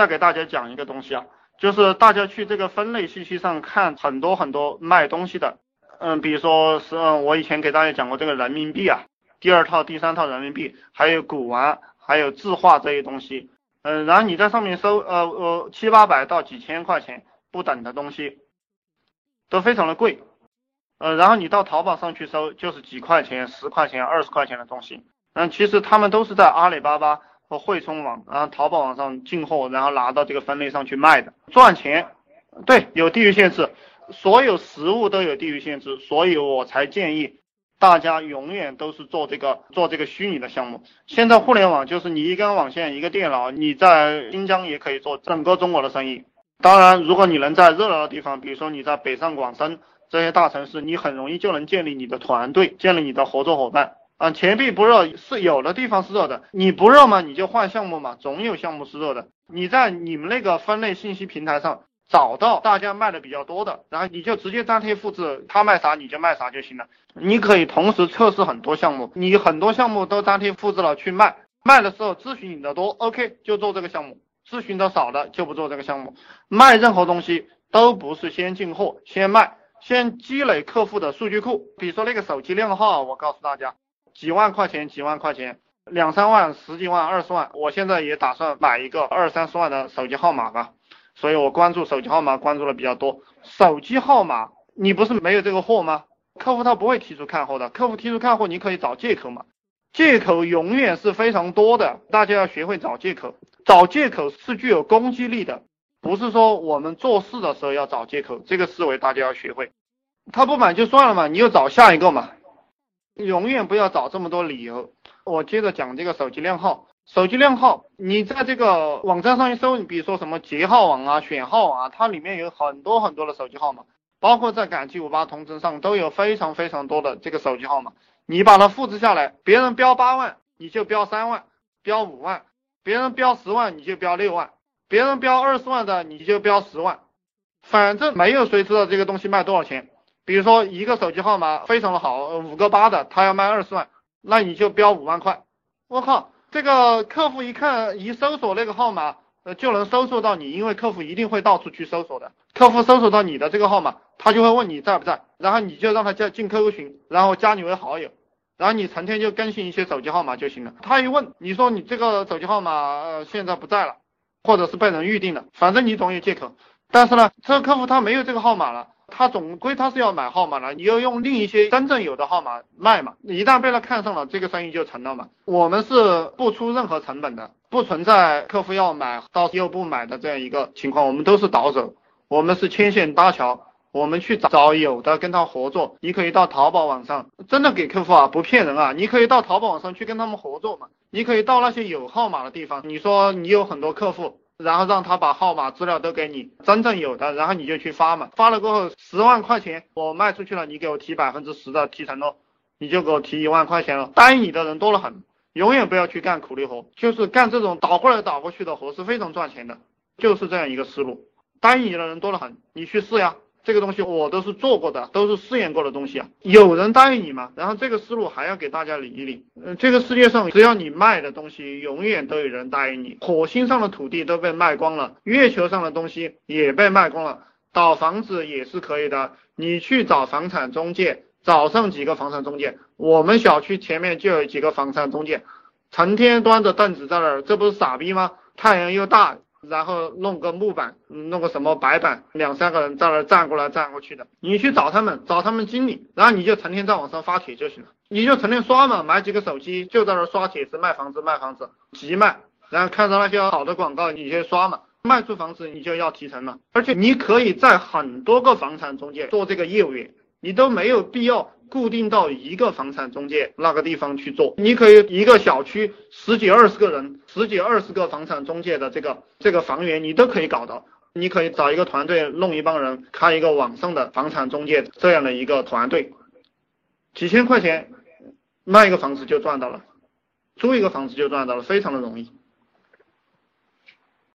再给大家讲一个东西啊，就是大家去这个分类信息上看很多很多卖东西的，嗯，比如说是嗯我以前给大家讲过这个人民币啊，第二套、第三套人民币，还有古玩，还有字画这些东西，嗯，然后你在上面搜，呃呃，七八百到几千块钱不等的东西，都非常的贵，呃，然后你到淘宝上去搜，就是几块钱、十块钱、二十块钱的东西，嗯，其实他们都是在阿里巴巴。和汇聪网，然后淘宝网上进货，然后拿到这个分类上去卖的，赚钱。对，有地域限制，所有实物都有地域限制，所以我才建议大家永远都是做这个做这个虚拟的项目。现在互联网就是你一根网线，一个电脑，你在新疆也可以做整个中国的生意。当然，如果你能在热闹的地方，比如说你在北上广深这些大城市，你很容易就能建立你的团队，建立你的合作伙伴。啊，钱币不热是有的地方是热的，你不热嘛，你就换项目嘛，总有项目是热的。你在你们那个分类信息平台上找到大家卖的比较多的，然后你就直接粘贴复制，他卖啥你就卖啥就行了。你可以同时测试很多项目，你很多项目都粘贴复制了去卖，卖的时候咨询你的多，OK 就做这个项目；咨询的少的就不做这个项目。卖任何东西都不是先进货先卖，先积累客户的数据库。比如说那个手机靓号，我告诉大家。几万块钱，几万块钱，两三万、十几万、二十万，我现在也打算买一个二三十万的手机号码吧，所以我关注手机号码关注的比较多。手机号码，你不是没有这个货吗？客户他不会提出看货的，客户提出看货，你可以找借口嘛，借口永远是非常多的，大家要学会找借口，找借口是具有攻击力的，不是说我们做事的时候要找借口，这个思维大家要学会。他不买就算了嘛，你又找下一个嘛。永远不要找这么多理由。我接着讲这个手机靓号。手机靓号，你在这个网站上一搜，你比如说什么捷号网啊、选号啊，它里面有很多很多的手机号码，包括在赶集五八同城上都有非常非常多的这个手机号码。你把它复制下来，别人标八万，你就标三万，标五万；别人标十万，你就标六万；别人标二十万的，你就标十万。反正没有谁知道这个东西卖多少钱。比如说一个手机号码非常的好，五个八的，他要卖二十万，那你就标五万块。我靠，这个客户一看一搜索那个号码，呃，就能搜索到你，因为客户一定会到处去搜索的。客户搜索到你的这个号码，他就会问你在不在，然后你就让他加进 QQ 群，然后加你为好友，然后你成天就更新一些手机号码就行了。他一问，你说你这个手机号码呃现在不在了，或者是被人预定了，反正你总有借口。但是呢，这个客户他没有这个号码了。他总归他是要买号码的，你要用另一些真正有的号码卖嘛，一旦被他看上了，这个生意就成了嘛。我们是不出任何成本的，不存在客户要买到又不买的这样一个情况，我们都是倒手，我们是牵线搭桥，我们去找有的跟他合作。你可以到淘宝网上，真的给客户啊，不骗人啊，你可以到淘宝网上去跟他们合作嘛，你可以到那些有号码的地方，你说你有很多客户。然后让他把号码资料都给你，真正有的，然后你就去发嘛。发了过后，十万块钱我卖出去了，你给我提百分之十的提成咯，你就给我提一万块钱了。答应你的人多了很，永远不要去干苦力活，就是干这种倒过来倒过去的活是非常赚钱的，就是这样一个思路。答应你的人多了很，你去试呀。这个东西我都是做过的，都是试验过的东西啊。有人答应你吗？然后这个思路还要给大家理一理。嗯，这个世界上只要你卖的东西，永远都有人答应你。火星上的土地都被卖光了，月球上的东西也被卖光了，倒房子也是可以的。你去找房产中介，找上几个房产中介。我们小区前面就有几个房产中介，成天端着凳子在那儿，这不是傻逼吗？太阳又大。然后弄个木板，弄个什么白板，两三个人在那站过来站过去的。你去找他们，找他们经理，然后你就成天在网上发帖就行了。你就成天刷嘛，买几个手机就在那刷帖子，卖房子卖房子，急卖。然后看到那些好的广告，你就刷嘛，卖出房子你就要提成了。而且你可以在很多个房产中介做这个业务员，你都没有必要。固定到一个房产中介那个地方去做，你可以一个小区十几二十个人，十几二十个房产中介的这个这个房源，你都可以搞到。你可以找一个团队，弄一帮人，开一个网上的房产中介这样的一个团队，几千块钱卖一个房子就赚到了，租一个房子就赚到了，非常的容易。